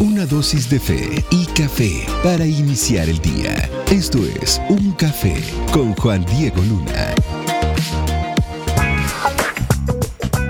Una dosis de fe y café para iniciar el día. Esto es Un Café con Juan Diego Luna.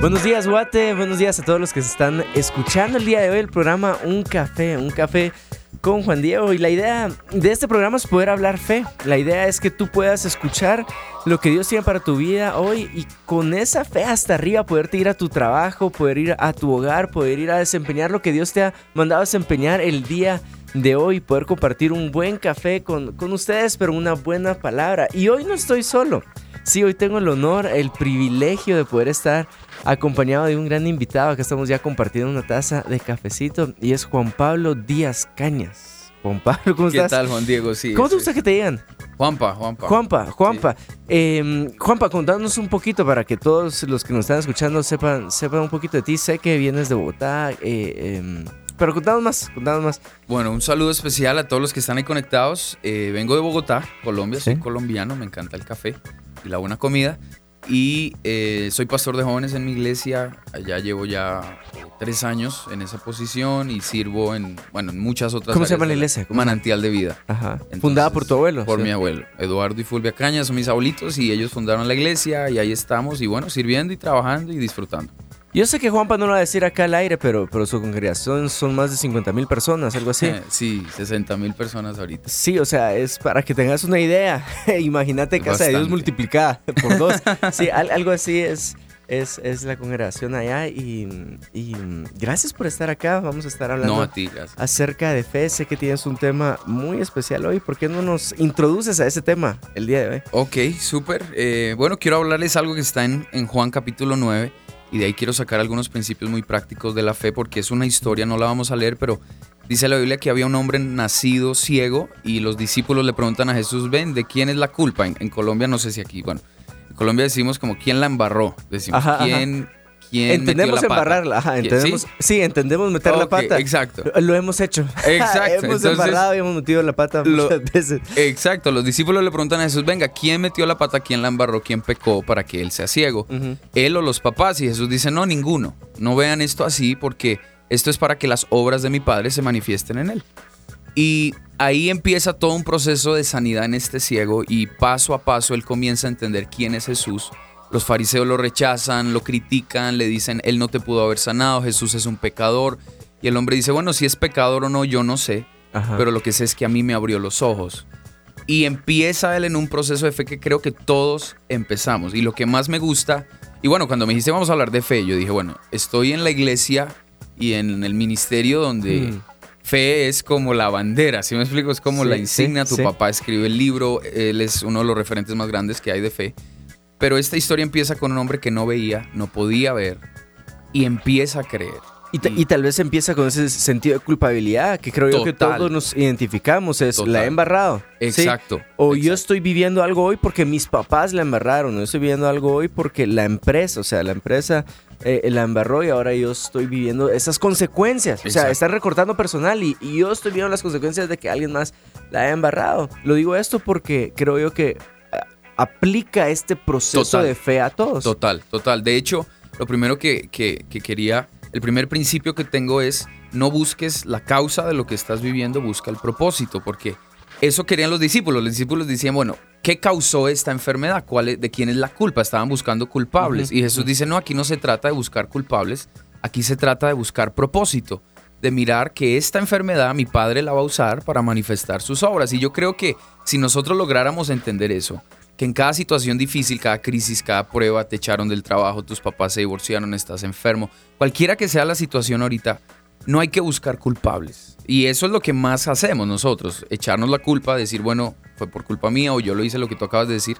Buenos días, Guate. Buenos días a todos los que se están escuchando el día de hoy el programa Un Café. Un Café con Juan Diego y la idea de este programa es poder hablar fe. La idea es que tú puedas escuchar lo que Dios tiene para tu vida hoy y con esa fe hasta arriba poderte ir a tu trabajo, poder ir a tu hogar, poder ir a desempeñar lo que Dios te ha mandado a desempeñar el día de hoy, poder compartir un buen café con, con ustedes, pero una buena palabra. Y hoy no estoy solo. Sí, hoy tengo el honor, el privilegio de poder estar acompañado de un gran invitado. que estamos ya compartiendo una taza de cafecito y es Juan Pablo Díaz Cañas. Juan Pablo, ¿cómo estás? ¿Qué tal, Juan Diego? Sí, ¿Cómo te gusta que te digan? Juanpa, Juanpa. Juanpa, Juanpa. Em, Juanpa, contanos un poquito para que todos los que nos están escuchando sepan, sepan un poquito de ti. Sé que vienes de Bogotá, eh, em, pero contanos más, contanos más. Bueno, un saludo especial a todos los que están ahí conectados. Eh, vengo de Bogotá, Colombia, soy colombiano, me encanta el café la buena comida. Y eh, soy pastor de jóvenes en mi iglesia. Allá llevo ya tres años en esa posición y sirvo en, bueno, en muchas otras ¿Cómo se llama la iglesia? Manantial de Vida. Ajá. Fundada por tu abuelo. Por mi abuelo. Eduardo y Fulvia Cañas son mis abuelitos y ellos fundaron la iglesia y ahí estamos y bueno, sirviendo y trabajando y disfrutando. Yo sé que Juanpa no lo va a decir acá al aire, pero, pero su congregación son más de 50 mil personas, algo así. sí, 60 mil personas ahorita. Sí, o sea, es para que tengas una idea. Imagínate Casa de Dios multiplicada por dos. sí, algo así es. Es, es, la congregación allá y, gracias por estar acá. Vamos a estar hablando acerca de fe. Sé que tienes un tema muy especial hoy. ¿Por qué no nos introduces a ese tema el día de hoy? Ok, súper. Eh, bueno, quiero hablarles algo que está en, en Juan capítulo 9 y de ahí quiero sacar algunos principios muy prácticos de la fe porque es una historia, no la vamos a leer, pero dice la Biblia que había un hombre nacido ciego y los discípulos le preguntan a Jesús, ven, ¿de quién es la culpa? En, Colombia no sé si aquí, bueno, en Colombia decimos como, ¿quién la embarró? Decimos, ¿quién, entendemos embarrarla, ajá, entendemos, ¿Sí? entendemos meter la pata. Exacto. Lo hemos hecho. Exacto. hemos embarrado y hemos metido la pata muchas veces. Exacto. Los discípulos le preguntan a Jesús, venga, ¿quién metió la pata? ¿Quién la embarró? ¿Quién pecó para que él sea ciego? Él o los papás. Y Jesús dice, no, ninguno. No vean esto así porque esto es para que las obras de mi Padre se manifiesten en él. Y ahí empieza todo un proceso de sanidad en este ciego y paso a paso él comienza a entender quién es Jesús los fariseos lo rechazan, lo critican, le dicen, Él no te pudo haber sanado, Jesús es un pecador. Y el hombre dice, bueno, si es pecador o no, yo no sé, pero lo que sé es que a mí me abrió los ojos. Y empieza él en un proceso de fe que creo que todos empezamos. Y lo que más me gusta, y bueno, cuando me dijiste vamos a hablar de fe, yo dije, bueno, estoy en la iglesia y en el ministerio donde... Mm. Fe es como la bandera, si me explico? Es como la insignia. tu papá escribe el libro, él es uno de los referentes más grandes que hay de fe. Pero esta historia empieza con un hombre que no veía, no podía ver y empieza a creer. Y, tal vez empieza con ese sentido de culpabilidad que creo yo que todos nos identificamos, es la he embarrado. Exacto. O yo estoy viviendo algo hoy porque mis papás la embarraron, yo estoy viviendo algo hoy porque la empresa, o sea, la empresa eh, la embarró y ahora yo estoy viviendo esas consecuencias. O sea, están recortando personal y, y, yo estoy viendo las consecuencias de que alguien más la haya embarrado. Lo digo esto porque creo yo que aplica este proceso de fe a todos. Total, total. De hecho, lo primero que, quería, el primer principio que tengo es no busques la causa de lo que estás viviendo, busca el propósito, porque eso querían los discípulos. Los discípulos decían, bueno, ¿qué causó esta enfermedad? ¿Cuál ¿De quién es la culpa? Estaban buscando culpables. y Jesús dice, no, aquí no se trata de buscar culpables, aquí se trata de buscar propósito, de mirar que esta enfermedad mi Padre la va a usar para manifestar sus obras. Y yo creo que si nosotros lográramos entender eso, que en cada situación difícil, cada crisis, cada prueba, te echaron del trabajo, tus papás se divorciaron, estás enfermo, cualquiera que sea la situación ahorita, no hay que buscar culpables. Y eso es lo que más hacemos nosotros, echarnos la culpa, decir, bueno, fue por culpa mía o yo lo hice lo que tú acabas de decir.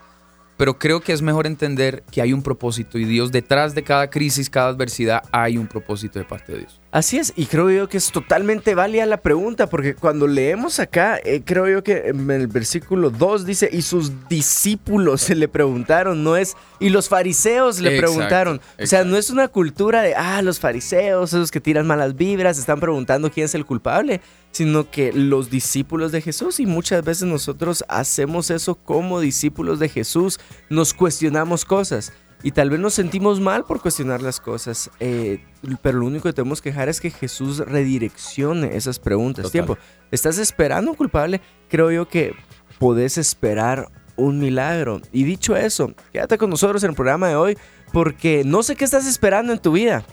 Pero creo que es mejor entender que hay un propósito y Dios detrás de cada crisis, cada adversidad, hay un propósito de parte de Dios. Así es, y creo yo que es totalmente válida la pregunta, porque cuando leemos acá, eh, creo yo que en el versículo 2 dice, y sus discípulos se le preguntaron, no es, y los fariseos le preguntaron. O sea, no es una cultura de, ah, los fariseos, esos que tiran malas vibras, están preguntando quién es el culpable, sino que los discípulos de Jesús, y muchas veces nosotros hacemos eso como discípulos de Jesús, nos cuestionamos cosas. y tal vez nos sentimos mal por cuestionar las cosas, eh, pero lo único que tenemos que dejar es que Jesús redireccione esas preguntas. Total. Tiempo, ¿estás esperando un culpable? Creo yo que podés esperar un milagro. Y dicho eso, quédate con nosotros en el programa de hoy porque no sé qué estás esperando en tu vida,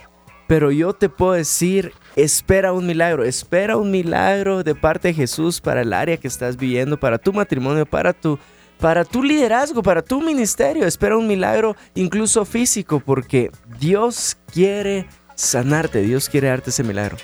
pero yo te puedo decir, espera un milagro, espera un milagro de parte de Jesús para el área que estás viviendo, para tu matrimonio, para tu para tu liderazgo, para tu ministerio. Espera un milagro incluso físico porque Dios quiere sanarte, Dios quiere darte ese milagro.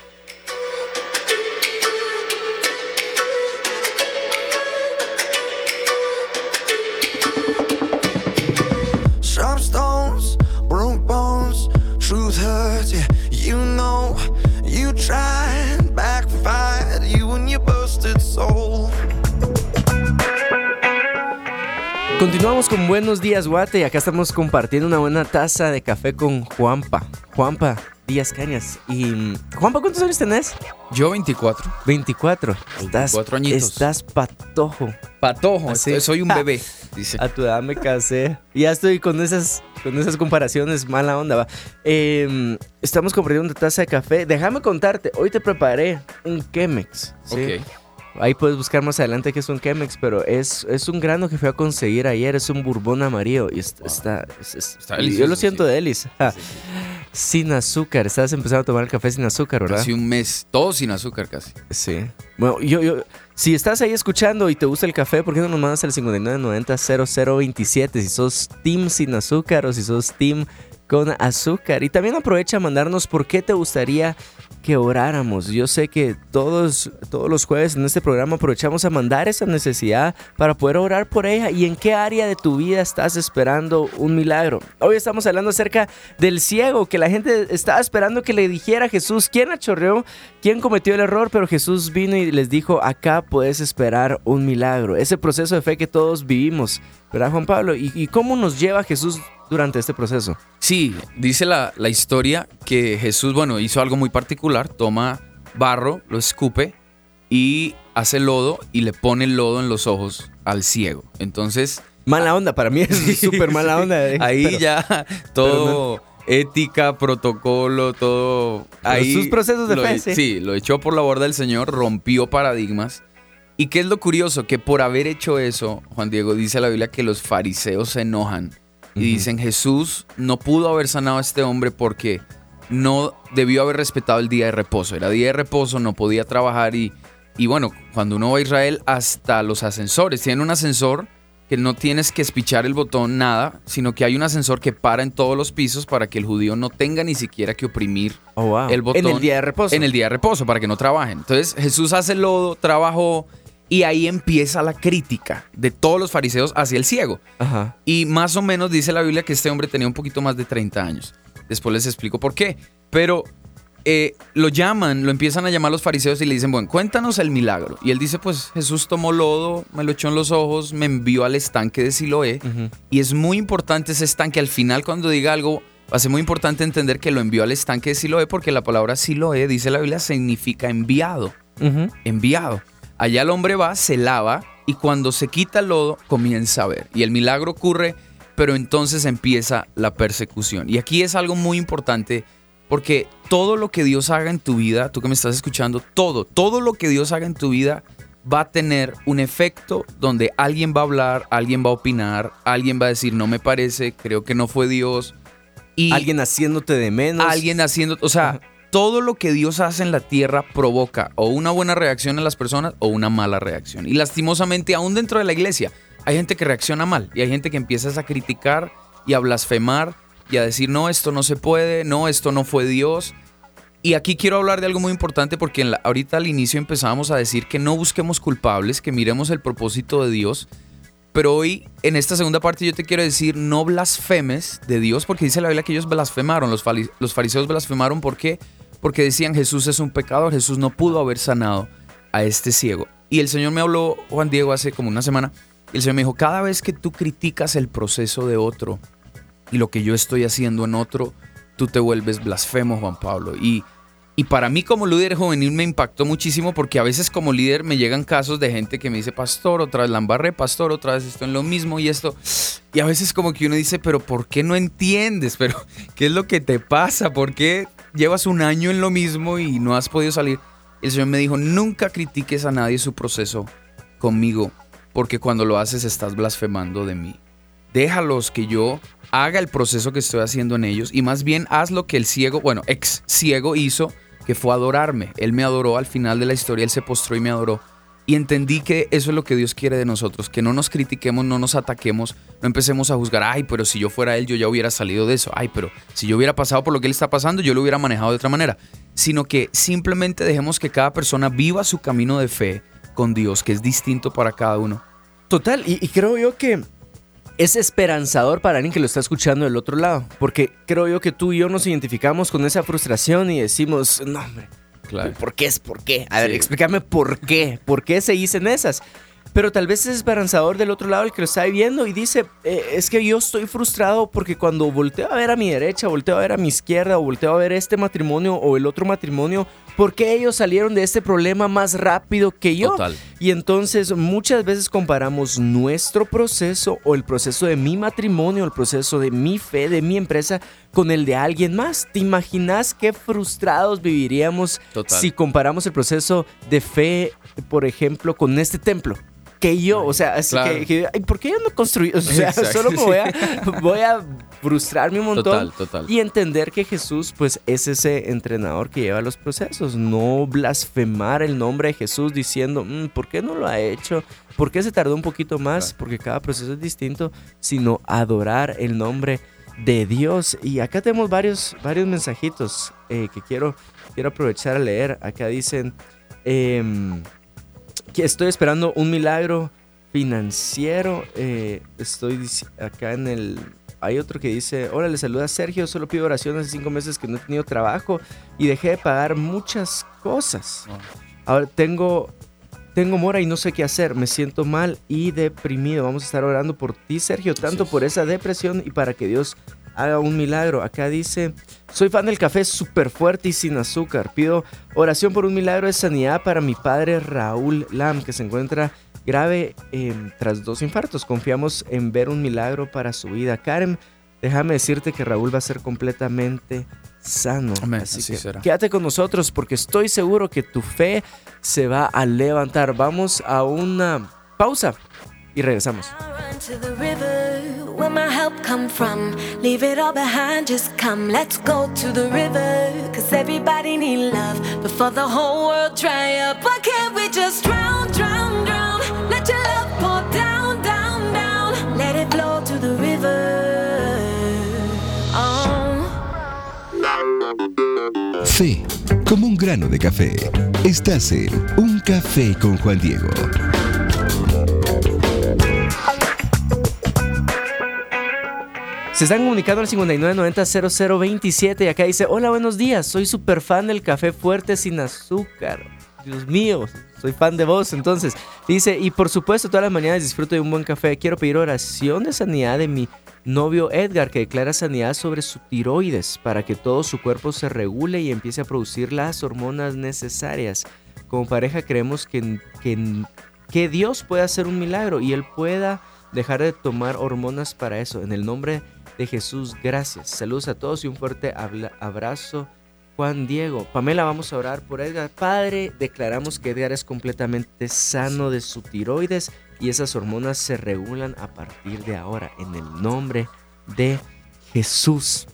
Continuamos con Buenos Días Guate y acá estamos compartiendo una buena taza de café con Juanpa. Juanpa Díaz Cañas. Y Juanpa, ¿cuántos años tenés? Yo 24. 24. Estás, 24 añitos. estás patojo. Patojo, Así. soy un bebé, dice. A tu edad me casé. Ya estoy con esas, con esas comparaciones, mala onda, va. Eh, estamos compartiendo una taza de café. Déjame contarte, hoy te preparé un Chemex. ¿sí? Ok. Ahí puedes buscar más adelante que es un Chemex, pero es, es un grano que fui a conseguir ayer. Es un bourbon amarillo y est- está, es- es- Está yo lo siento sí. de Elis. Ja. Sin azúcar. Estás empezando a tomar el café sin azúcar, ¿verdad? Casi un mes, todo sin azúcar casi. Sí. Bueno, yo, yo, si estás ahí escuchando y te gusta el café, ¿por qué no nos mandas al 5990-0027 si sos team sin azúcar o si sos team con azúcar? Y también aprovecha a mandarnos por qué te gustaría que oráramos. Yo sé que todos, todos los jueves en este programa aprovechamos a mandar esa necesidad para poder orar por ella y en qué área de tu vida estás esperando un milagro. Hoy estamos hablando acerca del ciego, que la gente estaba esperando que le dijera a Jesús quién achorreó, quién cometió el error, pero Jesús vino y les dijo, acá puedes esperar un milagro. Ese proceso de fe que todos vivimos, ¿verdad Juan Pablo? ¿Y, y cómo nos lleva Jesús durante este proceso? Sí, dice la, la historia que Jesús, bueno, hizo algo muy particular, toma barro, lo escupe y hace lodo y le pone el lodo en los ojos al ciego. Entonces, Mala onda, para mí es súper mala onda. eh, ahí pero- ya todo ética, protocolo, todo ahí sus procesos de lo, fe, e- sí. sí, lo echó por la borda del Señor, rompió paradigmas. ¿Y qué es lo curioso? Que por haber hecho eso, Juan Diego dice la Biblia que los fariseos se enojan y dicen, Jesús no pudo haber sanado a este hombre porque no debió haber respetado el día de reposo. Era día de reposo, no podía trabajar y, y bueno, cuando uno va a Israel, hasta los ascensores, tienen un ascensor que no tienes que espichar el botón, nada, sino que hay un ascensor que para en todos los pisos para que el judío no tenga ni siquiera que oprimir Oh, wow. el botón En el día de reposo. en el día de reposo para que no trabajen. Entonces Jesús hace lodo, trabajó y ahí empieza la crítica de todos los fariseos hacia el ciego. Ajá. Y más o menos dice la Biblia que este hombre tenía un poquito más de 30 años. Después les explico por qué. Pero eh, lo llaman, lo empiezan a llamar los fariseos y le dicen, bueno, cuéntanos el milagro. Y él dice, pues Jesús tomó lodo, me lo echó en los ojos, me envió al estanque de Siloé. Y es muy importante ese estanque. Al final, cuando diga algo, va a ser muy importante entender que lo envió al estanque de Siloé, porque la palabra Siloé, dice la Biblia, significa enviado. Enviado. Allá el hombre va, se lava y cuando se quita el lodo, comienza a ver. Y el milagro ocurre, pero entonces empieza la persecución. Y aquí es algo muy importante. Porque todo lo que Dios haga en tu vida, tú que me estás escuchando, todo, todo lo que Dios haga en tu vida va a tener un efecto donde alguien va a hablar, alguien va a opinar, alguien va a decir, no me parece, creo que no fue Dios. Y Alguien haciéndote de menos. alguien haciendo, o sea. Todo lo que Dios hace en la tierra provoca o una buena reacción en las personas o una mala reacción. Y lastimosamente, aún dentro de la iglesia, hay gente que reacciona mal y hay gente que empieza a criticar y a blasfemar y a decir, no, esto no se puede, no, esto no fue Dios. Y aquí quiero hablar de algo muy importante porque en la- ahorita al inicio empezábamos a decir que no busquemos culpables, que miremos el propósito de Dios. Pero hoy, en esta segunda parte, yo te quiero decir, no blasfemes de Dios, porque dice la Biblia que ellos blasfemaron, los, fariseos blasfemaron, ¿por qué? Porque decían, Jesús es un pecador, Jesús no pudo haber sanado a este ciego. Y el Señor me habló, Juan Diego, hace como una semana, y el Señor me dijo, cada vez que tú criticas el proceso de otro y lo que yo estoy haciendo en otro, tú te vuelves blasfemo, Juan Pablo. Y, Y para mí como líder juvenil me impactó muchísimo porque a veces como líder me llegan casos de gente que me dice, pastor, otra vez la embarré, pastor, otra vez estoy en lo mismo y esto. Y a veces como que uno dice, pero ¿por qué no entiendes? Pero ¿qué es lo que te pasa? ¿Por qué llevas un año en lo mismo y no has podido salir? El Señor me dijo, nunca critiques a nadie su proceso conmigo, porque cuando lo haces estás blasfemando de mí. Déjalos que yo haga el proceso que estoy haciendo en ellos y más bien haz lo que el ciego, bueno, ex ciego hizo que fue adorarme. Él me adoró al final de la historia, él se postró y me adoró. Y entendí que eso es lo que Dios quiere de nosotros, que no nos critiquemos, no nos ataquemos, no empecemos a juzgar, ay, pero si yo fuera Él, yo ya hubiera salido de eso, ay, pero si yo hubiera pasado por lo que Él está pasando, yo lo hubiera manejado de otra manera, sino que simplemente dejemos que cada persona viva su camino de fe con Dios, que es distinto para cada uno. Total, y, y creo yo que es esperanzador para alguien que lo está escuchando del otro lado, porque creo yo que tú y yo nos identificamos con esa frustración y decimos, no, hombre, Claro. ¿por qué es por qué? A ver, Sí. explícame por qué, por qué se dicen esas. Pero tal vez es esperanzador del otro lado el que lo está viendo y dice, "Eh, es que yo estoy frustrado porque cuando volteo a ver a mi derecha, volteo a ver a mi izquierda, o volteo a ver este matrimonio o el otro matrimonio, ¿por qué ellos salieron de este problema más rápido que yo? Total. Y entonces muchas veces comparamos nuestro proceso o el proceso de mi matrimonio, el proceso de mi fe, de mi empresa, con el de alguien más. ¿Te imaginas qué frustrados viviríamos Total. si comparamos el proceso de fe, por ejemplo, con este templo? Que yo, o sea, así Claro. que, que, ay, ¿por qué yo no construí? O sea, Exacto, solo me voy a, voy a frustrarme un montón. Total, total. Y entender que Jesús, pues, es ese entrenador que lleva los procesos. No blasfemar el nombre de Jesús diciendo, "Mm, ¿por qué no lo ha hecho? ¿Por qué se tardó un poquito más? Claro. Porque cada proceso es distinto, sino adorar el nombre de Dios. Y acá tenemos varios, varios mensajitos eh, que quiero, quiero aprovechar a leer. Acá dicen em, que estoy esperando un milagro financiero. eh, estoy acá en el... Hay otro que dice, hola, le saluda Sergio, solo pido oración hace cinco meses que no he tenido trabajo y dejé de pagar muchas cosas. Ahora tengo, tengo mora y no sé qué hacer, me siento mal y deprimido. Vamos a estar orando por ti, Sergio, tanto por esa depresión y para que Dios haga un milagro. Acá dice, soy fan del café súper fuerte y sin azúcar. Pido oración por un milagro de sanidad para mi padre Raúl Lam, que se encuentra grave eh, tras dos infartos. Confiamos en ver un milagro para su vida. Karen, déjame decirte que Raúl va a ser completamente sano. Amén, Así, así que será. quédate con nosotros porque estoy seguro que tu fe se va a levantar. Vamos a una pausa y regresamos. Come from. Leave it all behind, just come. Let's go to the river. Cause everybody need love before the whole world dry up. Why can't we just drown, drown, drown? Let your love pour down, down, down. Let it flow to the river. Oh. Fe, como un grano de café. Estás en Un Café con Juan Diego. Se están comunicando al 5990-0027 y acá dice, hola, buenos días, soy súper fan del café fuerte sin azúcar. Dios mío, soy fan de vos. Entonces, dice, y por supuesto todas las mañanas disfruto de un buen café. Quiero pedir oración de sanidad de mi novio Edgar, que declara sanidad sobre su tiroides para que todo su cuerpo se regule y empiece a producir las hormonas necesarias. Como pareja creemos que, que, que Dios puede hacer un milagro y Él pueda dejar de tomar hormonas para eso. En el nombre de Jesús, gracias. Saludos a todos y un fuerte abrazo. Juan Diego, Pamela, vamos a orar por Edgar. Padre, declaramos que Edgar es completamente sano de su tiroides y esas hormonas se regulan a partir de ahora en el nombre de Jesús.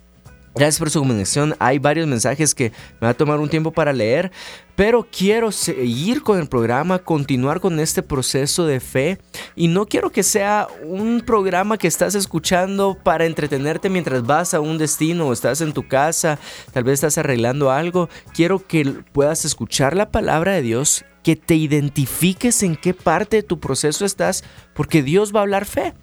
Gracias por su comunicación. Hay varios mensajes que me va a tomar un tiempo para leer, pero quiero seguir con el programa, continuar con este proceso de fe y no quiero que sea un programa que estás escuchando para entretenerte mientras vas a un destino o estás en tu casa, tal vez estás arreglando algo. Quiero que puedas escuchar la palabra de Dios, que te identifiques en qué parte de tu proceso estás, porque Dios va a hablar fe.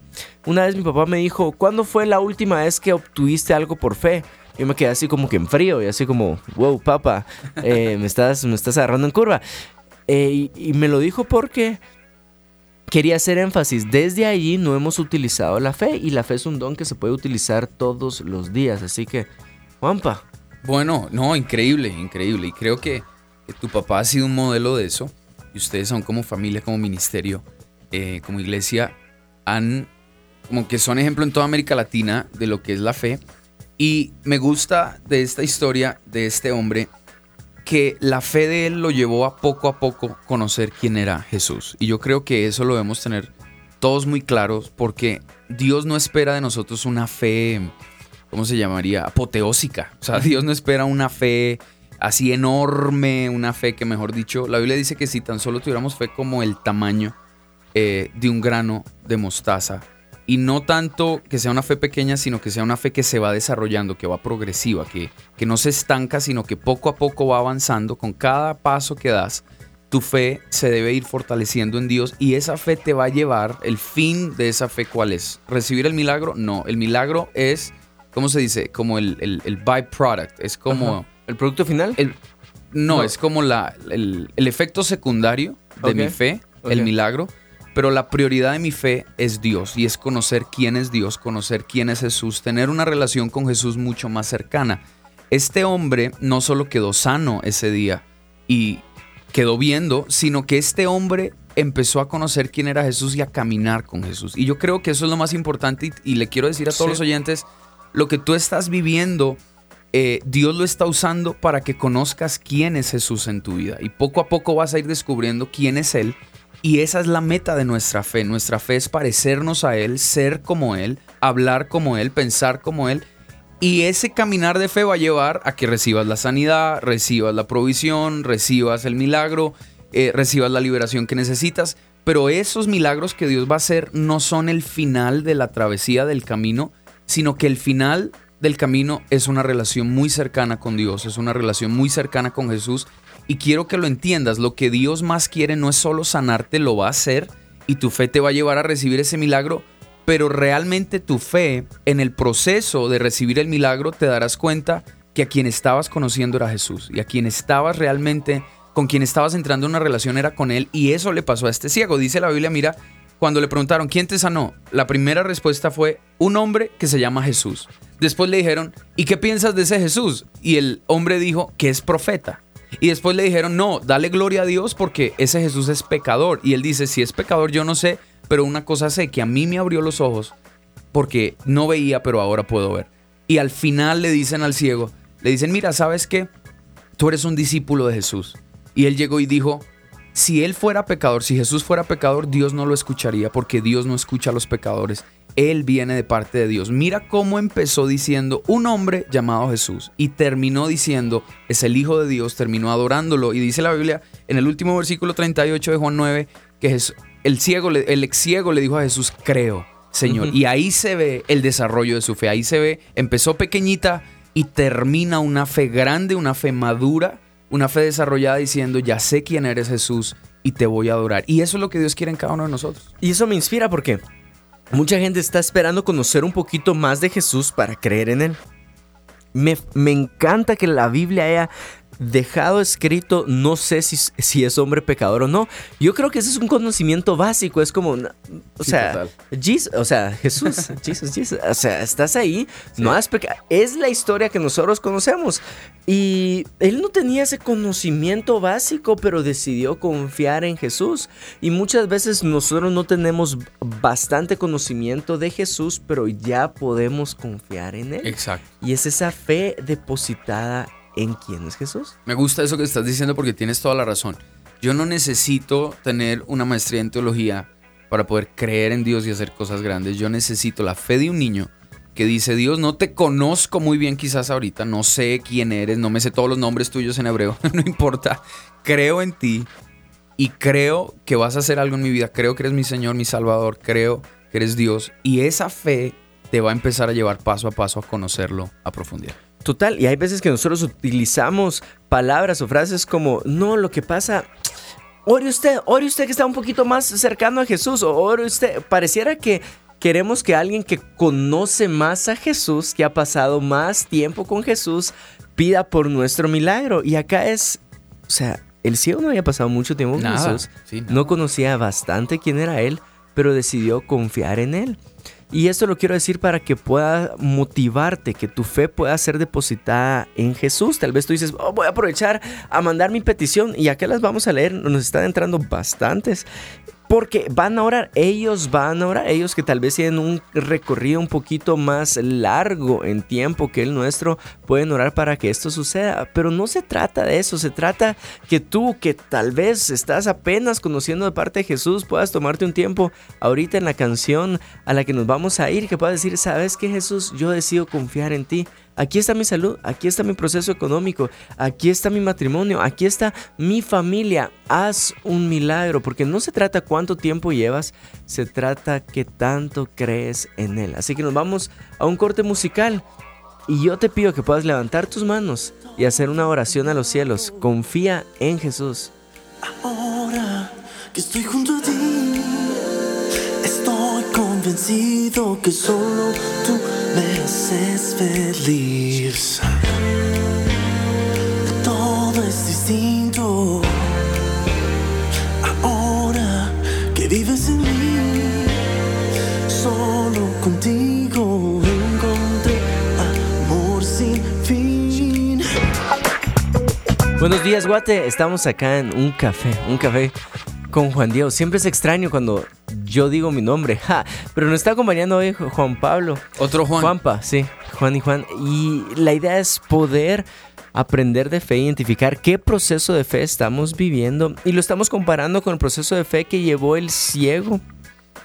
Una vez mi papá me dijo, ¿cuándo fue la última vez que obtuviste algo por fe? Yo me quedé así como que en frío y así como, wow, papá, eh, me, estás, me estás agarrando en curva. Eh, y, y me lo dijo porque quería hacer énfasis. Desde allí no hemos utilizado la fe y la fe es un don que se puede utilizar todos los días. Así que, Juanpa, Bueno, no, increíble, increíble. Y creo que, que tu papá ha sido un modelo de eso. Y ustedes son como familia, como ministerio, eh, como iglesia, han como que son ejemplo en toda América Latina de lo que es la fe. Y me gusta de esta historia de este hombre que la fe de él lo llevó a poco a poco conocer quién era Jesús. Y yo creo que eso lo debemos tener todos muy claros porque Dios no espera de nosotros una fe, ¿cómo se llamaría? Apoteósica. O sea, Dios no espera una fe así enorme, una fe que mejor dicho, la Biblia dice que si tan solo tuviéramos fe como el tamaño eh, de un grano de mostaza, y no tanto que sea una fe pequeña, sino que sea una fe que se va desarrollando, que va progresiva, que, que no se estanca, sino que poco a poco va avanzando. Con cada paso que das, tu fe se debe ir fortaleciendo en Dios y esa fe te va a llevar, el fin de esa fe, ¿cuál es? ¿Recibir el milagro? No, el milagro es, ¿cómo se dice? Como el, el, byproduct, es como... ¿El producto final? El, no, es como la, el, efecto secundario de mi fe, el milagro pero la prioridad de mi fe es Dios y es conocer quién es Dios, conocer quién es Jesús, tener una relación con Jesús mucho más cercana. Este hombre no solo quedó sano ese día y quedó viendo, sino que este hombre empezó a conocer quién era Jesús y a caminar con Jesús. Y yo creo que eso es lo más importante y, le quiero decir a todos los oyentes, lo que tú estás viviendo, eh, Dios lo está usando para que conozcas quién es Jesús en tu vida. Y poco a poco vas a ir descubriendo quién es Él y esa es la meta de nuestra fe. Nuestra fe es parecernos a Él, ser como Él, hablar como Él, pensar como Él. Y ese caminar de fe va a llevar a que recibas la sanidad, recibas la provisión, recibas el milagro, eh, recibas la liberación que necesitas. Pero esos milagros que Dios va a hacer no son el final de la travesía del camino, sino que el final del camino es una relación muy cercana con Dios, es una relación muy cercana con Jesús y quiero que lo entiendas, lo que Dios más quiere no es solo sanarte, lo va a hacer y tu fe te va a llevar a recibir ese milagro, pero realmente tu fe en el proceso de recibir el milagro te darás cuenta que a quien estabas conociendo era Jesús y a quien estabas realmente, con quien estabas entrando en una relación era con Él y eso le pasó a este ciego. Dice la Biblia, mira, cuando le preguntaron, ¿quién te sanó? La primera respuesta fue, un hombre que se llama Jesús. Después le dijeron, ¿y qué piensas de ese Jesús? Y el hombre dijo que es profeta. Y después le dijeron, no, dale gloria a Dios porque ese Jesús es pecador. Y él dice, si es pecador yo no sé, pero una cosa sé, que a mí me abrió los ojos porque no veía, pero ahora puedo ver. Y al final le dicen al ciego, le dicen, mira, ¿sabes qué? Tú eres un discípulo de Jesús. Y él llegó y dijo, si él fuera pecador, si Jesús fuera pecador, Dios no lo escucharía porque Dios no escucha a los pecadores. Él viene de parte de Dios. Mira cómo empezó diciendo un hombre llamado Jesús y terminó diciendo es el Hijo de Dios, terminó adorándolo. Y dice la Biblia en el último versículo 38 de Juan 9 que el, ciego, el ex ciego le dijo a Jesús, creo, Señor. Y ahí se ve el desarrollo de su fe. Ahí se ve, empezó pequeñita y termina una fe grande, una fe madura, una fe desarrollada diciendo, ya sé quién eres Jesús y te voy a adorar. Y eso es lo que Dios quiere en cada uno de nosotros. Y eso me inspira porque Mucha gente está esperando conocer un poquito más de Jesús para creer en Él. Me, me, encanta que la Biblia haya dejado escrito, no sé si, si, es hombre pecador o no. Yo creo que ese es un conocimiento básico, es como, o sea, Jesus, o sea, Jesús, Jesus, Jesus, o sea, estás ahí, no has pecado. Es la historia que nosotros conocemos. Y él no tenía ese conocimiento básico, pero decidió confiar en Jesús. Y muchas veces nosotros no tenemos bastante conocimiento de Jesús, pero ya podemos confiar en Él. Exacto. Y es esa fe depositada en quién es Jesús. Me gusta eso que estás diciendo porque tienes toda la razón. Yo no necesito tener una maestría en teología para poder creer en Dios y hacer cosas grandes. Yo necesito la fe de un niño que dice, Dios, no te conozco muy bien quizás ahorita, no sé quién eres, no me sé todos los nombres tuyos en hebreo, no importa, creo en ti y creo que vas a hacer algo en mi vida, creo que eres mi Señor, mi Salvador, creo que eres Dios y esa fe te va a empezar a llevar paso a paso a conocerlo a profundidad. Total, y hay veces que nosotros utilizamos palabras o frases como, no, lo que pasa, ore usted, ore usted que está un poquito más cercano a Jesús, o ore usted, pareciera que queremos que alguien que conoce más a Jesús, que ha pasado más tiempo con Jesús, pida por nuestro milagro. Y acá es, o sea, el ciego no había pasado mucho tiempo con Jesús, no conocía bastante quién era él, pero decidió confiar en él. Y esto lo quiero decir para que pueda motivarte, que tu fe pueda ser depositada en Jesús. Tal vez tú dices, oh, voy a aprovechar a mandar mi petición y acá las vamos a leer. Nos están entrando bastantes. Porque van a orar, ellos van a orar, ellos que tal vez tienen un recorrido un poquito más largo en tiempo que el nuestro, pueden orar para que esto suceda. Pero no se trata de eso, se trata que tú que tal vez estás apenas conociendo de parte de Jesús, puedas tomarte un tiempo ahorita en la canción a la que nos vamos a ir, que puedas decir, sabes que Jesús, yo decido confiar en ti. Aquí está mi salud, aquí está mi proceso económico, aquí está mi matrimonio, aquí está mi familia. Haz un milagro, porque no se trata cuánto tiempo llevas, se trata que tanto crees en Él. Así que nos vamos a un corte musical y yo te pido que puedas levantar tus manos y hacer una oración a los cielos. Confía en Jesús. Ahora que estoy junto a ti, estoy convencido que solo tú me haces feliz. Todo es distinto. Ahora que vives en mí, solo contigo encontré amor sin fin. Buenos días, Guate. Estamos acá en un café, un café con Juan Diego. Siempre es extraño cuando yo digo mi nombre, ja, pero nos está acompañando hoy Juan Pablo. Otro Juan. Juanpa, sí, Juan y Juan. Y la idea es poder aprender de fe, identificar qué proceso de fe estamos viviendo y lo estamos comparando con el proceso de fe que llevó el ciego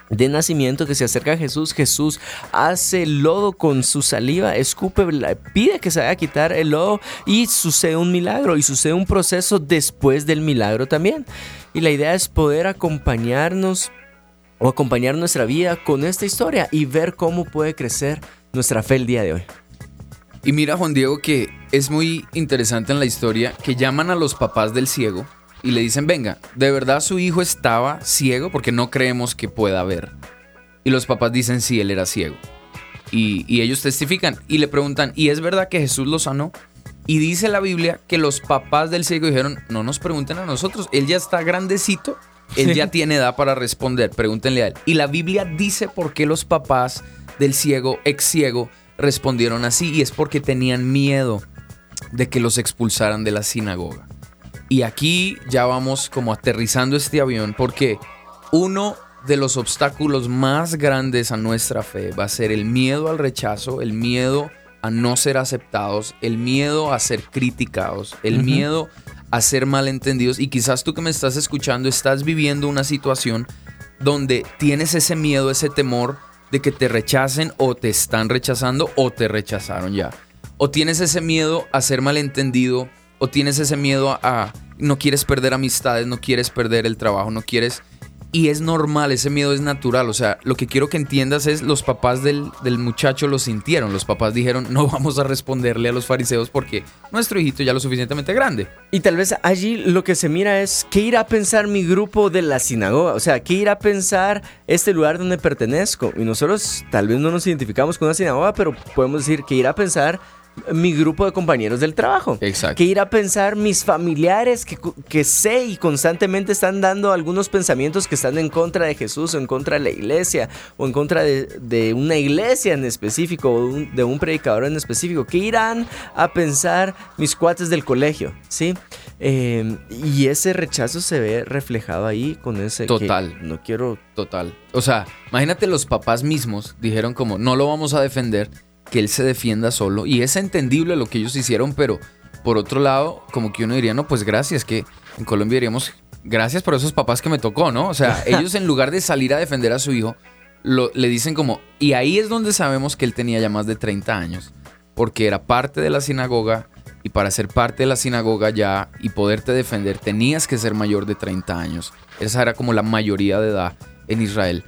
de nacimiento que se acerca a Jesús. Jesús hace lodo con su saliva, escupe, pide que se haga quitar el lodo y sucede un milagro y sucede un proceso después del milagro también. Y la idea es poder acompañarnos o acompañar nuestra vida con esta historia y ver cómo puede crecer nuestra fe el día de hoy. Y mira, Juan Diego, que es muy interesante en la historia que llaman a los papás del ciego y le dicen, venga, ¿de verdad su hijo estaba ciego? Porque no creemos que pueda ver. Y los papás dicen, sí, él era ciego. Y, y ellos testifican y le preguntan, ¿y es verdad que Jesús lo sanó? Y dice la Biblia que los papás del ciego dijeron, no nos pregunten a nosotros, él ya está grandecito, él ya tiene edad para responder, pregúntenle a él. Y la Biblia dice por qué los papás del ciego, ex ciego, respondieron así y es porque tenían miedo de que los expulsaran de la sinagoga. Y aquí ya vamos como aterrizando este avión porque uno de los obstáculos más grandes a nuestra fe va a ser el miedo al rechazo, el miedo a no ser aceptados, el miedo a ser criticados, el miedo a ser malentendidos y quizás tú que me estás escuchando estás viviendo una situación donde tienes ese miedo, ese temor de que te rechacen o te están rechazando o te rechazaron ya. O tienes ese miedo a ser malentendido o tienes ese miedo a, a no quieres perder amistades, no quieres perder el trabajo, no quieres y es normal, ese miedo es natural. O sea, lo que quiero que entiendas es los papás del, del, muchacho lo sintieron. Los papás dijeron, no vamos a responderle a los fariseos porque nuestro hijito ya lo suficientemente grande. Y tal vez allí lo que se mira es qué irá a pensar mi grupo de la sinagoga. O sea, qué irá a pensar este lugar donde pertenezco. Y nosotros tal vez no nos identificamos con una sinagoga, pero podemos decir que irá a pensar mi grupo de compañeros del trabajo. Exacto. Que ir a pensar mis familiares que, que, sé y constantemente están dando algunos pensamientos que están en contra de Jesús o en contra de la iglesia o en contra de, de una iglesia en específico o de un, de un, predicador en específico. Que irán a pensar mis cuates del colegio, ¿sí? Eh, y ese rechazo se ve reflejado ahí con ese... Total. no quiero... Total. O sea, imagínate los papás mismos dijeron como, no lo vamos a defender que él se defienda solo. Y es entendible lo que ellos hicieron, pero por otro lado, como que uno diría, no, pues gracias, que en Colombia diríamos, gracias por esos papás que me tocó, ¿no? O sea, ellos en lugar de salir a defender a su hijo, lo, le dicen como, y ahí es donde sabemos que él tenía ya más de 30 años, porque era parte de la sinagoga, y para ser parte de la sinagoga ya y poderte defender, tenías que ser mayor de 30 años. Esa era como la mayoría de edad en Israel.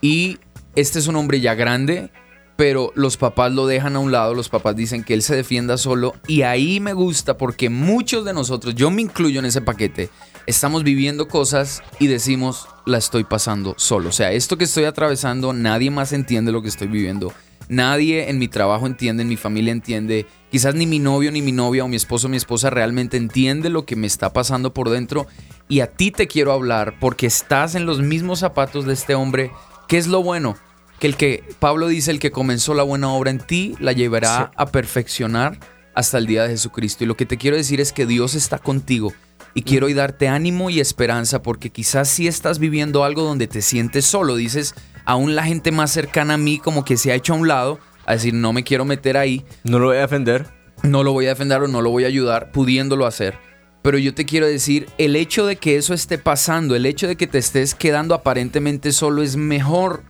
Y este es un hombre ya grande, pero los papás lo dejan a un lado, los papás dicen que él se defienda solo y ahí me gusta porque muchos de nosotros, yo me incluyo en ese paquete, estamos viviendo cosas y decimos, la estoy pasando solo. O sea, esto que estoy atravesando, nadie más entiende lo que estoy viviendo. Nadie en mi trabajo entiende, en mi familia entiende, quizás ni mi novio, ni mi novia o mi esposo mi esposa realmente entiende lo que me está pasando por dentro. Y a ti te quiero hablar porque estás en los mismos zapatos de este hombre. ¿Qué es lo bueno? Que el que Pablo dice, el que comenzó la buena obra en ti, la llevará Sí. a perfeccionar hasta el día de Jesucristo. Y lo que te quiero decir es que Dios está contigo. Y quiero hoy darte ánimo y esperanza porque quizás si estás viviendo algo donde te sientes solo, dices, aún la gente más cercana a mí como que se ha hecho a un lado, a decir, no me quiero meter ahí, No lo voy a defender. no lo voy a defender o no lo voy a ayudar, pudiéndolo hacer. Pero yo te quiero decir, el hecho de que eso esté pasando, el hecho de que te estés quedando aparentemente solo es mejor,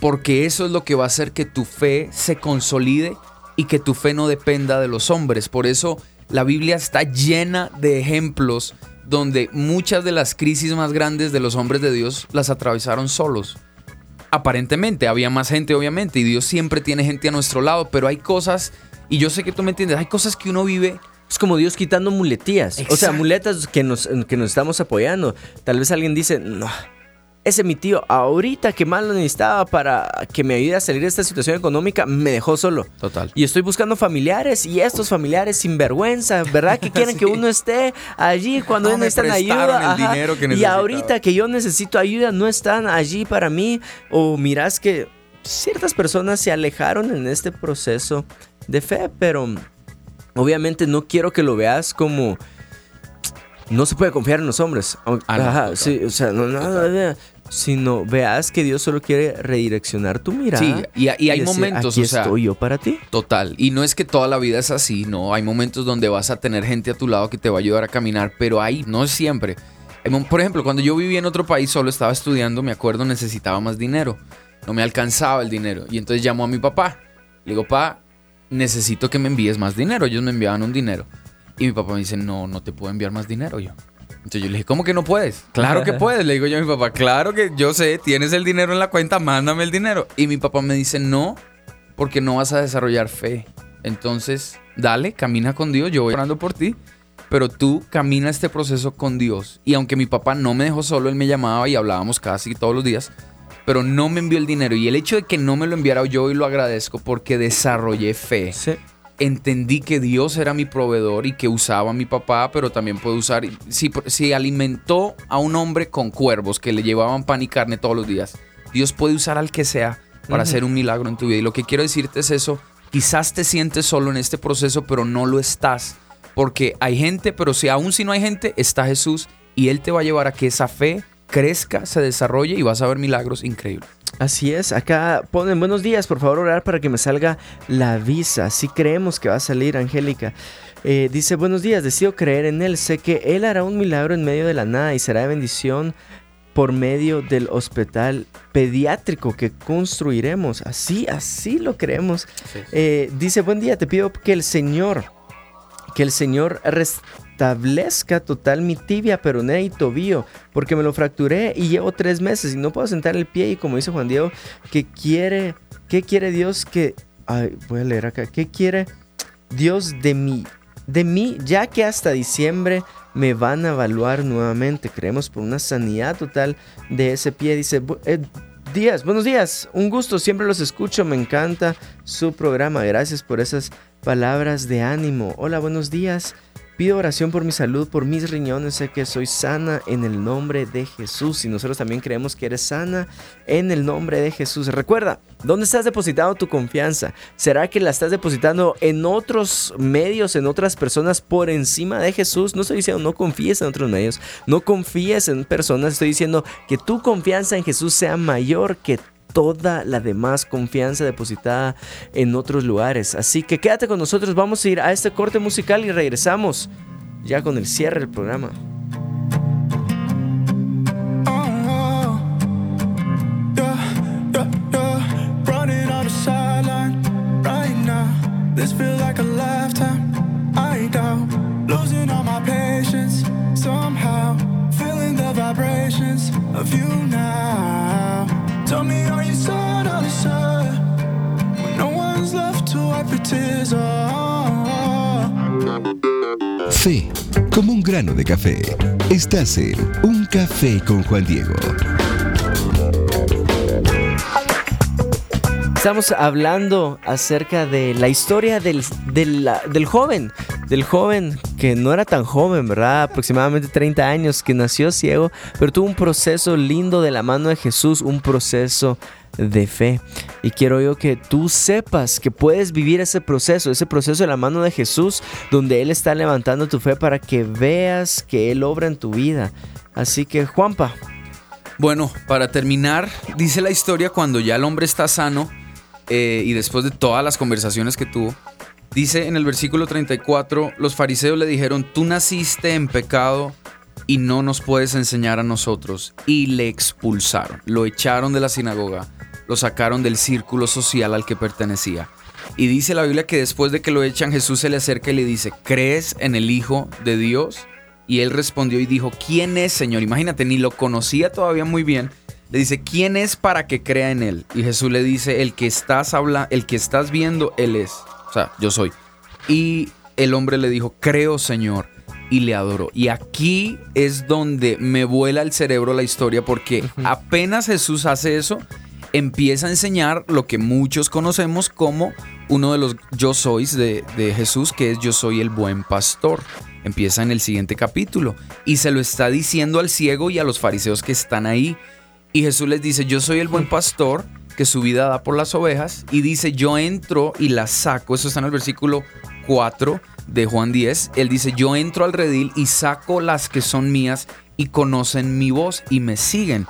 porque eso es lo que va a hacer que tu fe se consolide y que tu fe no dependa de los hombres. Por eso la Biblia está llena de ejemplos donde muchas de las crisis más grandes de los hombres de Dios las atravesaron solos aparentemente había más gente obviamente y Dios siempre tiene gente a nuestro lado, pero hay cosas, y yo sé que tú me entiendes, hay cosas que uno vive Es como Dios quitando muletillas. O sea, muletas que nos, que nos estamos apoyando. Tal vez alguien dice, no, ese mi tío, ahorita que más lo necesitaba para que me ayude a salir de esta situación económica, me dejó solo. Total. Y estoy buscando familiares y estos familiares sin vergüenza, ¿verdad? Que quieren que uno esté allí cuando No, me necesitan ayuda. el dinero que y ahorita que yo necesito ayuda, no están allí para mí. O mirás que ciertas personas se alejaron en este proceso de fe, pero obviamente no quiero que lo veas como no se puede confiar en los hombres. Ah, no, Ajá, sí, o sea, no, no, sino veas que Dios solo quiere redireccionar tu mirada. Sí, y, y hay decir, momentos, Aquí o sea, estoy yo para ti. total. Y no es que toda la vida es así, no. Hay momentos donde vas a tener gente a tu lado que te va a ayudar a caminar, pero ahí no es siempre. Por ejemplo, cuando yo vivía en otro país, solo estaba estudiando, me acuerdo, necesitaba más dinero. No me alcanzaba el dinero. Y entonces llamó a mi papá. Le digo, pa, necesito que me envíes más dinero. Ellos me enviaban un dinero. Y mi papá me dice, no, no te puedo enviar más dinero yo. Entonces yo le dije, ¿cómo que no puedes? Claro que puedes. Le digo yo a mi papá, claro que yo sé, tienes el dinero en la cuenta, mándame el dinero. Y mi papá me dice, no, porque no vas a desarrollar fe. Entonces, dale, camina con Dios, yo voy orando por ti, pero tú camina este proceso con Dios. Y aunque mi papá no me dejó solo, él me llamaba y hablábamos casi todos los días, pero no me envió el dinero. Y el hecho de que no me lo enviara yo hoy lo agradezco porque desarrollé fe Sí. Entendí que Dios era mi proveedor y que usaba a mi papá, pero también puede usar, si, si alimentó a un hombre con cuervos que le llevaban pan y carne todos los días, Dios puede usar al que sea para hacer un milagro en tu vida. Y lo que quiero decirte es eso, quizás te sientes solo en este proceso, pero no lo estás, porque hay gente, pero si aún si no hay gente, está Jesús y Él te va a llevar a que esa fe crezca, se desarrolle y vas a ver milagros increíbles. Así es, acá ponen buenos días, por favor orar para que me salga la visa. Si creemos que va a salir, Angélica. Eh, dice, buenos días, decido creer en Él. Sé que Él hará un milagro en medio de la nada y será de bendición por medio del hospital pediátrico que construiremos. Así, así lo creemos. Eh, dice, buen día, te pido que el Señor, que el Señor restablezca total mi tibia, peroné y tobillo, porque me lo fracturé y llevo tres meses y no puedo sentar el pie y como dice Juan Diego, que quiere, ¿qué quiere Dios que, ay, voy a leer acá, ¿qué quiere Dios de mí? De mí, ya que hasta diciembre me van a evaluar nuevamente. Creemos por una sanidad total de ese pie. Dice, "Bu- eh, días, buenos días, un gusto, siempre los escucho, me encanta su programa. Gracias por esas palabras de ánimo. Hola, buenos días. Pido oración por mi salud, por mis riñones. Sé que soy sana en el nombre de Jesús. Y nosotros también creemos que eres sana en el nombre de Jesús. Recuerda, ¿dónde estás depositando tu confianza? ¿Será que la estás depositando en otros medios, en otras personas por encima de Jesús? No estoy diciendo no confíes en otros medios, no confíes en personas. Estoy diciendo que tu confianza en Jesús sea mayor que toda la demás confianza depositada en otros lugares. Así que quédate con nosotros, vamos a ir a este corte musical y regresamos ya con el cierre del programa. Oh, of you. Tell. Fe, como un grano de café. Estás en Un Café con Juan Diego. Estamos hablando acerca de la historia del, del, joven, del joven que no era tan joven, ¿verdad? Aproximadamente 30 años, que nació ciego, pero tuvo un proceso lindo de la mano de Jesús, un proceso de fe. Y quiero yo que tú sepas que puedes vivir ese proceso, ese proceso de la mano de Jesús, donde Él está levantando tu fe para que veas que Él obra en tu vida. Así que, Juanpa. Bueno, para terminar, dice la historia cuando ya el hombre está sano eh, y después de todas las conversaciones que tuvo, dice en el versículo 34, los fariseos le dijeron, tú naciste en pecado y no nos puedes enseñar a nosotros. Y le expulsaron, lo echaron de la sinagoga, lo sacaron del círculo social al que pertenecía. Y dice la Biblia que después de que lo echan, Jesús se le acerca y le dice, ¿crees en el Hijo de Dios? Y él respondió y dijo, ¿quién es, Señor? Imagínate, ni lo conocía todavía muy bien. Le dice, ¿quién es para que crea en él? Y Jesús le dice, el que estás habla, el que estás viendo, él es. O sea, yo soy. Y el hombre le dijo, creo, Señor y le adoró. Y aquí es donde me vuela el cerebro la historia porque apenas Jesús hace eso, empieza a enseñar lo que muchos conocemos como uno de los yo sois de, de Jesús, que es yo soy el buen pastor. Empieza en el siguiente capítulo y se lo está diciendo al ciego y a los fariseos que están ahí. Y Jesús les dice, yo soy el buen pastor que su vida da por las ovejas. Y dice, yo entro y las saco. Eso está en el versículo 4 de Juan 10, él dice, yo entro al redil y saco las que son mías y conocen mi voz y me siguen.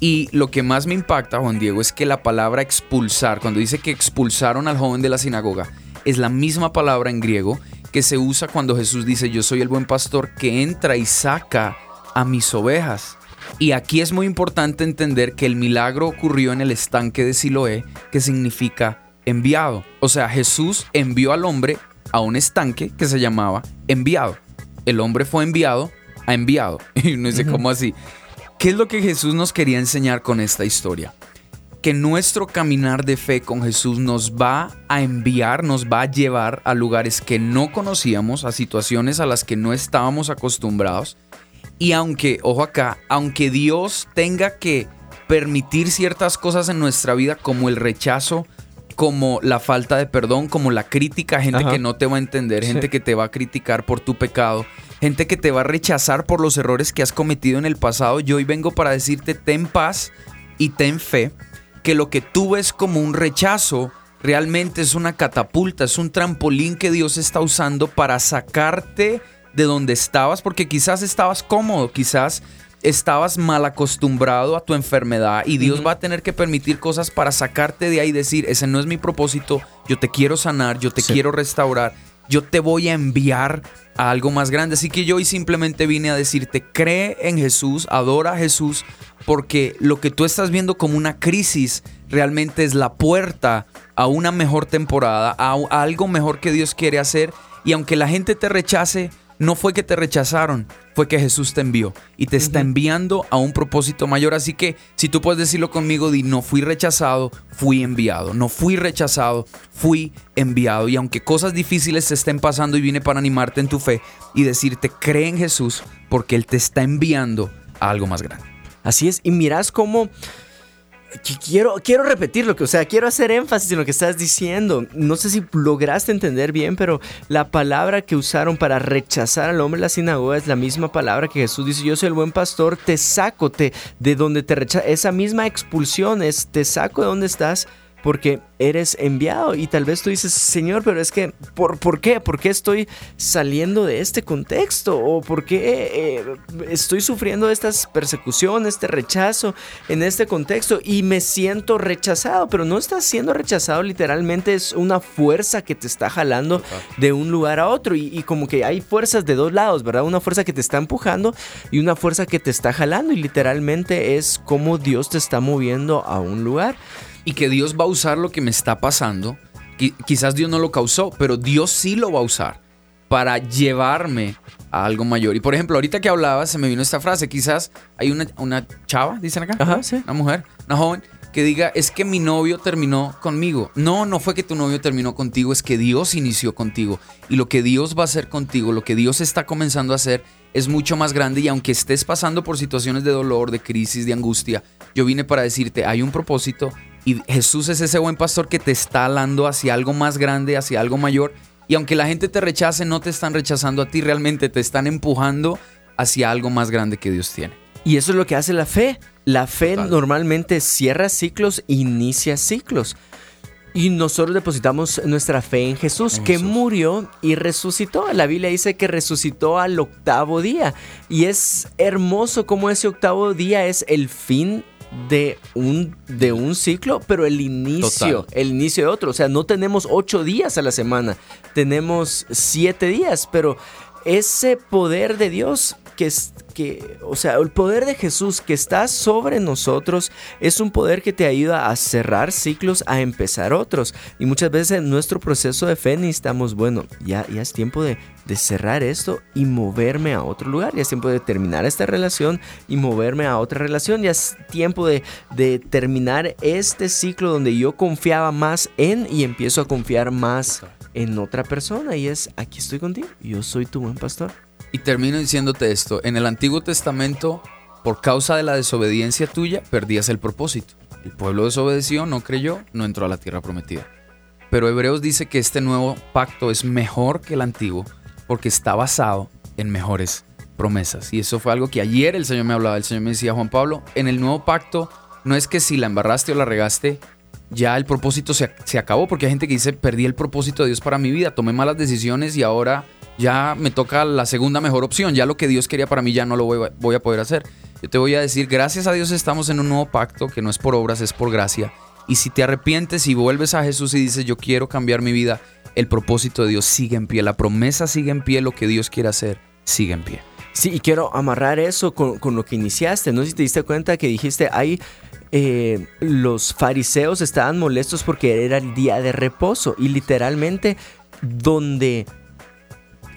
Y lo que más me impacta, Juan Diego, es que la palabra expulsar, cuando dice que expulsaron al joven de la sinagoga, es la misma palabra en griego que se usa cuando Jesús dice, yo soy el buen pastor que entra y saca a mis ovejas. Y aquí es muy importante entender que el milagro ocurrió en el estanque de Siloé, que significa enviado. O sea, Jesús envió al hombre a un estanque que se llamaba enviado. El hombre fue enviado a enviado. Y uno dice, ¿cómo así? ¿Qué es lo que Jesús nos quería enseñar con esta historia? Que nuestro caminar de fe con Jesús nos va a enviar, nos va a llevar a lugares que no conocíamos, a situaciones a las que no estábamos acostumbrados. Y aunque, ojo acá, aunque Dios tenga que permitir ciertas cosas en nuestra vida como el rechazo, como la falta de perdón, como la crítica, gente que no te va a entender, gente que te va a criticar por tu pecado, gente que te va a rechazar por los errores que has cometido en el pasado. Yo hoy vengo para decirte, ten paz y ten fe, que lo que tú ves como un rechazo realmente es una catapulta, es un trampolín que Dios está usando para sacarte de donde estabas, porque quizás estabas cómodo, quizás estabas mal acostumbrado a tu enfermedad y Dios va a tener que permitir cosas para sacarte de ahí y decir, ese no es mi propósito, yo te quiero sanar, yo te quiero restaurar, yo te voy a enviar a algo más grande. Así que yo hoy simplemente vine a decirte, cree en Jesús, adora a Jesús, porque lo que tú estás viendo como una crisis realmente es la puerta a una mejor temporada, a, a algo mejor que Dios quiere hacer. Y aunque la gente te rechace, no fue que te rechazaron, fue que Jesús te envió y te está enviando a un propósito mayor. Así que si tú puedes decirlo conmigo, di, no fui rechazado, fui enviado. No fui rechazado, fui enviado. Y aunque cosas difíciles te estén pasando y vine para animarte en tu fe y decirte, cree en Jesús porque Él te está enviando a algo más grande. Así es, y mirás cómo quiero, quiero repetir lo que, o sea, quiero hacer énfasis en lo que estás diciendo. No sé si lograste entender bien, pero la palabra que usaron para rechazar al hombre en la sinagoga es la misma palabra que Jesús dice, yo soy el buen pastor, te saco te, de donde te rechaza. Esa misma expulsión es, te saco de donde estás porque eres enviado y tal vez tú dices, Señor, pero es que, ¿por, ¿por qué? ¿Por qué estoy saliendo de este contexto? ¿O por qué eh, estoy sufriendo estas persecuciones, este rechazo en este contexto y me siento rechazado? Pero no estás siendo rechazado, literalmente es una fuerza que te está jalando de un lugar a otro y, y como que hay fuerzas de dos lados, ¿verdad? Una fuerza que te está empujando y una fuerza que te está jalando y literalmente es como Dios te está moviendo a un lugar y que Dios va a usar lo que me está pasando. Quizás Dios no lo causó, pero Dios sí lo va a usar para llevarme a algo mayor. Y por ejemplo, ahorita que hablaba, se me vino esta frase. Quizás hay una, una chava, dicen acá, Ajá, sí. una mujer, una joven, que diga, es que mi novio terminó conmigo. No, no fue que tu novio terminó contigo, es que Dios inició contigo. Y lo que Dios va a hacer contigo, lo que Dios está comenzando a hacer, es mucho más grande. Y aunque estés pasando por situaciones de dolor, de crisis, de angustia, yo vine para decirte, hay un propósito y Jesús es ese buen pastor que te está alando hacia algo más grande, hacia algo mayor. Y aunque la gente te rechace, no te están rechazando a ti, realmente te están empujando hacia algo más grande que Dios tiene. Y eso es lo que hace la fe. La fe Total. normalmente cierra ciclos, inicia ciclos. Y nosotros depositamos nuestra fe en Jesús, En que Jesús. murió y resucitó. La Biblia dice que resucitó al octavo día. Y es hermoso como ese octavo día es el fin de un, de un ciclo, pero el inicio, Total. el inicio de otro. O sea, no tenemos ocho días a la semana, tenemos siete días, pero ese poder de Dios que es que, o sea, el poder de Jesús que está sobre nosotros es un poder que te ayuda a cerrar ciclos, a empezar otros. Y muchas veces en nuestro proceso de fe necesitamos, bueno, ya, ya es tiempo de, de cerrar esto y moverme a otro lugar. Ya es tiempo de terminar esta relación y moverme a otra relación. Ya es tiempo de, de terminar este ciclo donde yo confiaba más en y empiezo a confiar más en otra persona. Y es, aquí estoy contigo, yo soy tu buen pastor. Y termino diciéndote esto, en el Antiguo Testamento, por causa de la desobediencia tuya, perdías el propósito. El pueblo desobedeció, no creyó, no entró a la tierra prometida. Pero Hebreos dice que este nuevo pacto es mejor que el antiguo porque está basado en mejores promesas. Y eso fue algo que ayer el Señor me hablaba. El Señor me decía, Juan Pablo, en el nuevo pacto no es que si la embarraste o la regaste, ya el propósito se, se acabó, porque hay gente que dice, perdí el propósito de Dios para mi vida, tomé malas decisiones y ahora ya me toca la segunda mejor opción, ya lo que Dios quería para mí ya no lo voy, a- voy a poder hacer. Yo te voy a decir, gracias a Dios estamos en un nuevo pacto que no es por obras, es por gracia. Y si te arrepientes y vuelves a Jesús y dices, yo quiero cambiar mi vida, el propósito de Dios sigue en pie, la promesa sigue en pie, lo que Dios quiere hacer sigue en pie. Sí, y quiero amarrar eso con, con lo que iniciaste. No si te diste cuenta que dijiste, ahí eh, los fariseos estaban molestos porque era el día de reposo. Y literalmente donde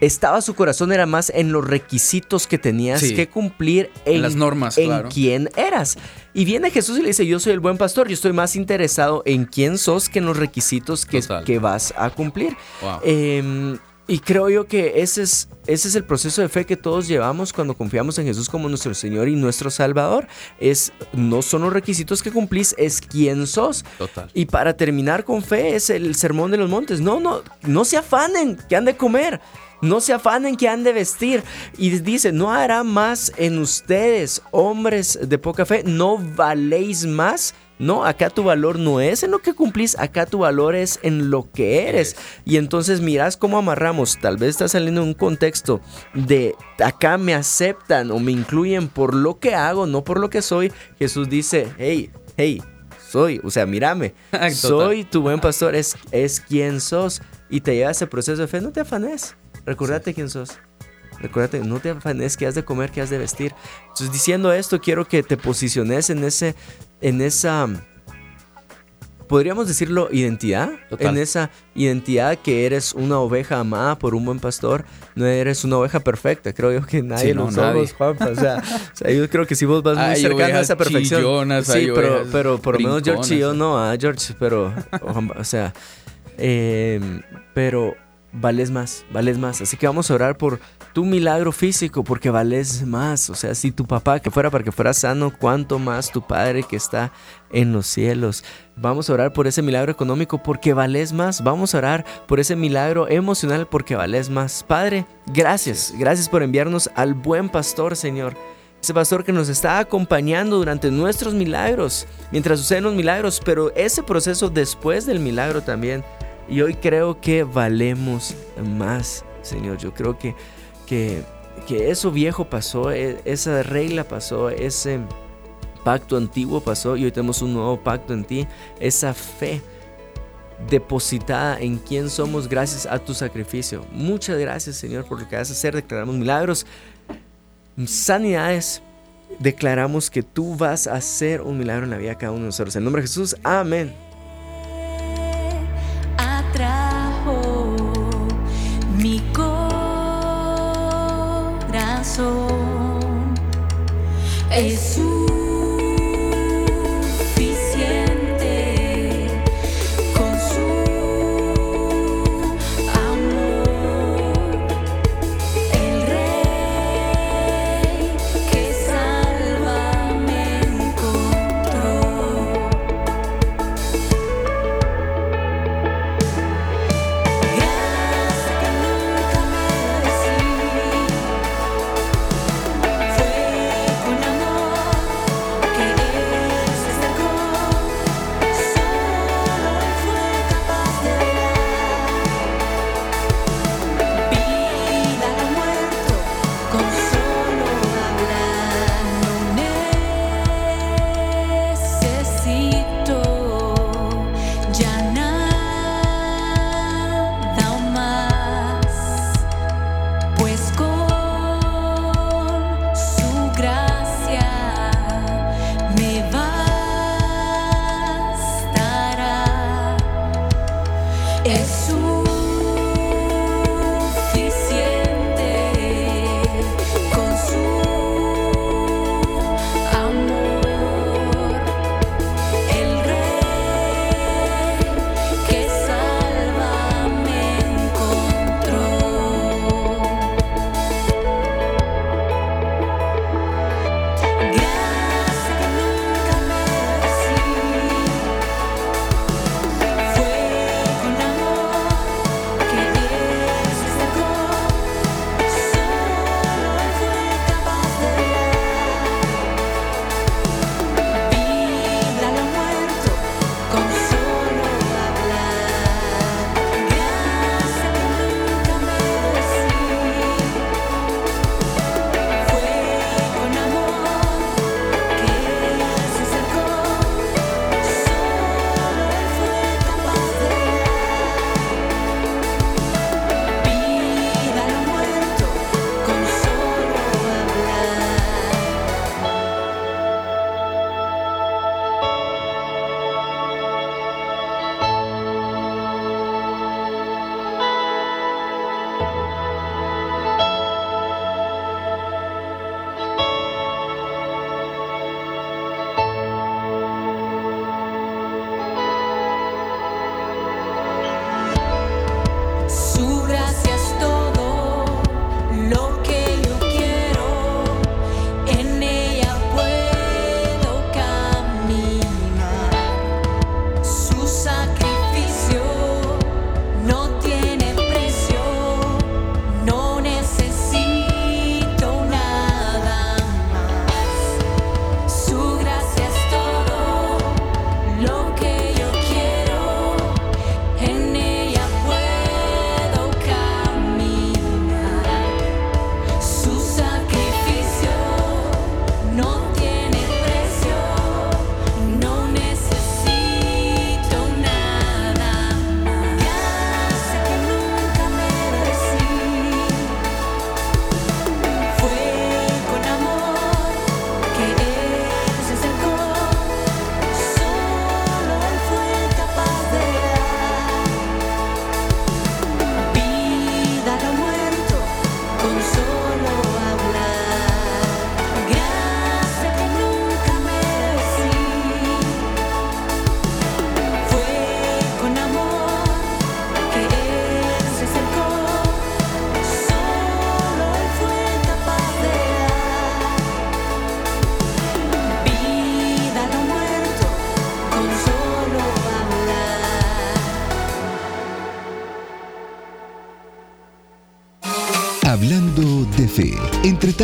estaba su corazón era más en los requisitos que tenías Sí. que cumplir en, las normas, en claro. quién eras. Y viene Jesús y le dice, yo soy el buen pastor, yo estoy más interesado en quién sos que en los requisitos que, que vas a cumplir. Wow. Eh, y creo yo que ese es, ese es el proceso de fe que todos llevamos cuando confiamos en Jesús como nuestro Señor y nuestro Salvador. Es, no son los requisitos que cumplís, es quién sos. Total. Y para terminar con fe es el sermón de los montes. No, no, no se afanen que han de comer. No se afanen que han de vestir. Y dice, no hará más en ustedes, hombres de poca fe. No valéis más. No, acá tu valor no es en lo que cumplís, acá tu valor es en lo que eres. Y entonces mirás cómo amarramos. Tal vez está saliendo en un contexto de acá me aceptan o me incluyen por lo que hago, no por lo que soy. Jesús dice, hey, hey, soy, o sea, mírame, soy tu buen pastor, es, es quien sos. Y te lleva a ese proceso de fe, no te afanes, recordate quién sos. Recuérdate, no te afanes que has de comer, que has de vestir. Entonces, diciendo esto, quiero que te posiciones en ese, en esa, podríamos decirlo, identidad. Total. En esa identidad que eres una oveja amada por un buen pastor. No eres una oveja perfecta. Creo yo que nadie Sí, no, lo somos. Juanpa. O sea, o sea, yo creo que si vos vas muy Hay cercano a esa perfección. chillonas, sí, pero, pero por lo menos George y yo no, ah, George, pero, o sea, eh, pero vales más, vales más. Así que vamos a orar por tu milagro físico, porque vales más. O sea, si tu papá que fuera para que fuera sano, cuánto más tu padre que está en los cielos. Vamos a orar por ese milagro económico porque vales más. Vamos a orar por ese milagro emocional porque vales más. Padre, gracias. Gracias por enviarnos al buen pastor, Señor. Ese pastor que nos está acompañando durante nuestros milagros, mientras suceden los milagros, pero ese proceso después del milagro también. Y hoy creo que valemos más, Señor. Yo creo que, que, que eso viejo pasó, e- esa regla pasó, ese pacto antiguo pasó y hoy tenemos un nuevo pacto en ti. Esa fe depositada en quién somos gracias a tu sacrificio. Muchas gracias, Señor, por lo que vas a hacer. Declaramos milagros, sanidades. Declaramos que tú vas a hacer un milagro en la vida de cada uno de nosotros. En nombre de Jesús, amén. Corazón.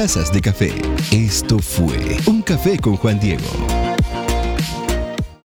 De café. Esto fue Un Café con Juan Diego.